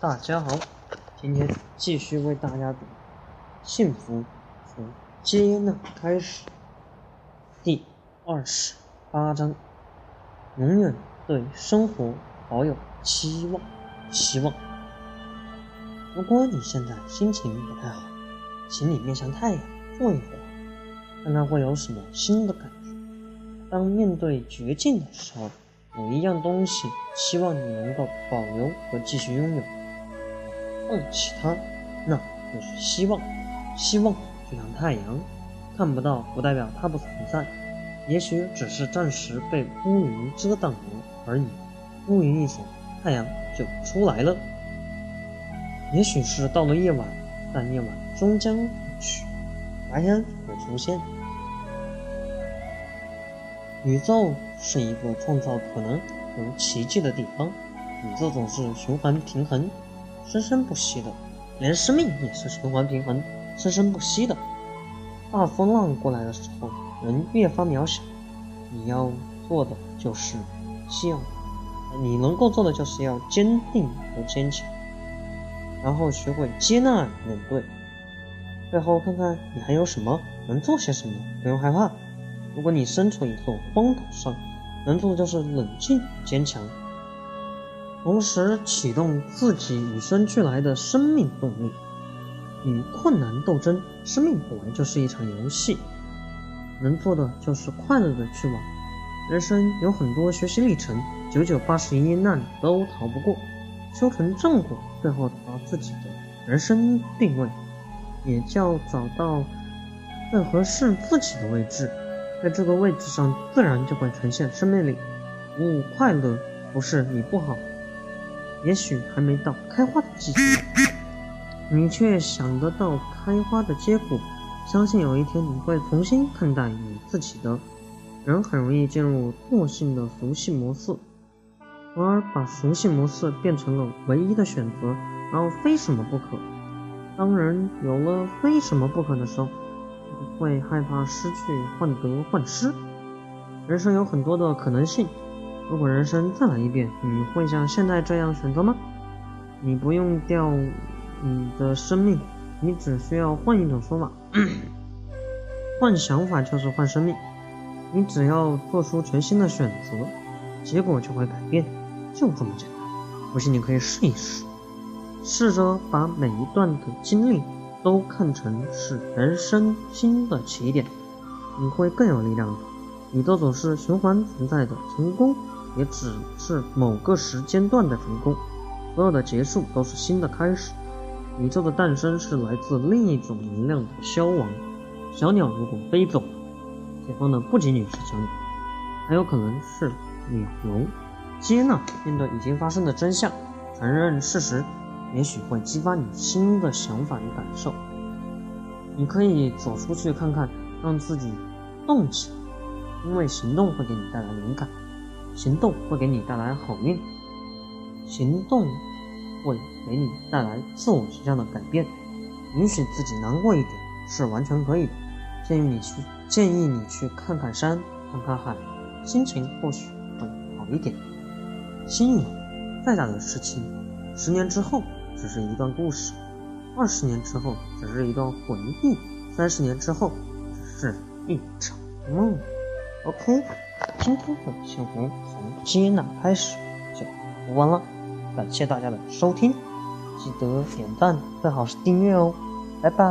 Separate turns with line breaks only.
大家好，今天继续为大家读《幸福从接纳开始》第二十八章。永远对生活保有期望、希望。如果你现在心情不太好，请你面向太阳坐一会儿，看看会有什么新的感觉。当面对绝境的时候，有一样东西，希望你能够保留和继续拥有。放弃它，那就是希望。希望就像太阳，看不到不代表它不存在，也许只是暂时被乌云遮挡了而已。乌云一走，太阳就出来了。也许是到了夜晚，但夜晚终将过去，白天会出现。宇宙是一个创造可能和奇迹的地方，宇宙总是循环平衡。生生不息的，连生命也是循环平衡、生生不息的。大风浪过来的时候，人越发渺小。你要做的就是要，你能够做的就是要坚定和坚强，然后学会接纳面对。最后看看你还有什么能做些什么，不用害怕。如果你身处一座荒岛上，能做的就是冷静坚强。同时启动自己与生俱来的生命动力，与困难斗争。生命本来就是一场游戏，能做的就是快乐的去玩。人生有很多学习历程，九九八十一难都逃不过。修成正果，最后找到自己的人生定位，也叫找到最合适自己的位置。在这个位置上，自然就会呈现生命力。不快乐不是你不好。也许还没到开花的季节，你却想得到开花的结果。相信有一天你会重新看待你自己的。人很容易进入惰性的熟悉模式，从而把熟悉模式变成了唯一的选择，然后非什么不可。当人有了非什么不可的时候，会害怕失去、患得患失。人生有很多的可能性。如果人生再来一遍，你会像现在这样选择吗？你不用掉你的生命，你只需要换一种说法，换想法就是换生命。你只要做出全新的选择，结果就会改变，就这么简单。不信你可以试一试，试着把每一段的经历都看成是人生新的起点，你会更有力量的。宇宙总是循环存在的，成功。也只是某个时间段的成功，所有的结束都是新的开始。宇宙的诞生是来自另一种能量的消亡。小鸟如果飞走了，解放的不仅仅是小鸟，还有可能是鸟笼。接纳面对已经发生的真相，承认事实，也许会激发你新的想法与感受。你可以走出去看看，让自己动起来，因为行动会给你带来灵感。行动会给你带来好运，行动会给你带来自我形象的改变。允许自己难过一点是完全可以的。建议你去，建议你去看看山，看看海，心情或许会好一点。心有再大的事情，十年之后只是一段故事，二十年之后只是一段回忆，三十年之后只是一场梦。OK。今天的幸福从接纳开始就读完了，感谢大家的收听，记得点赞，最好是订阅哦，拜拜。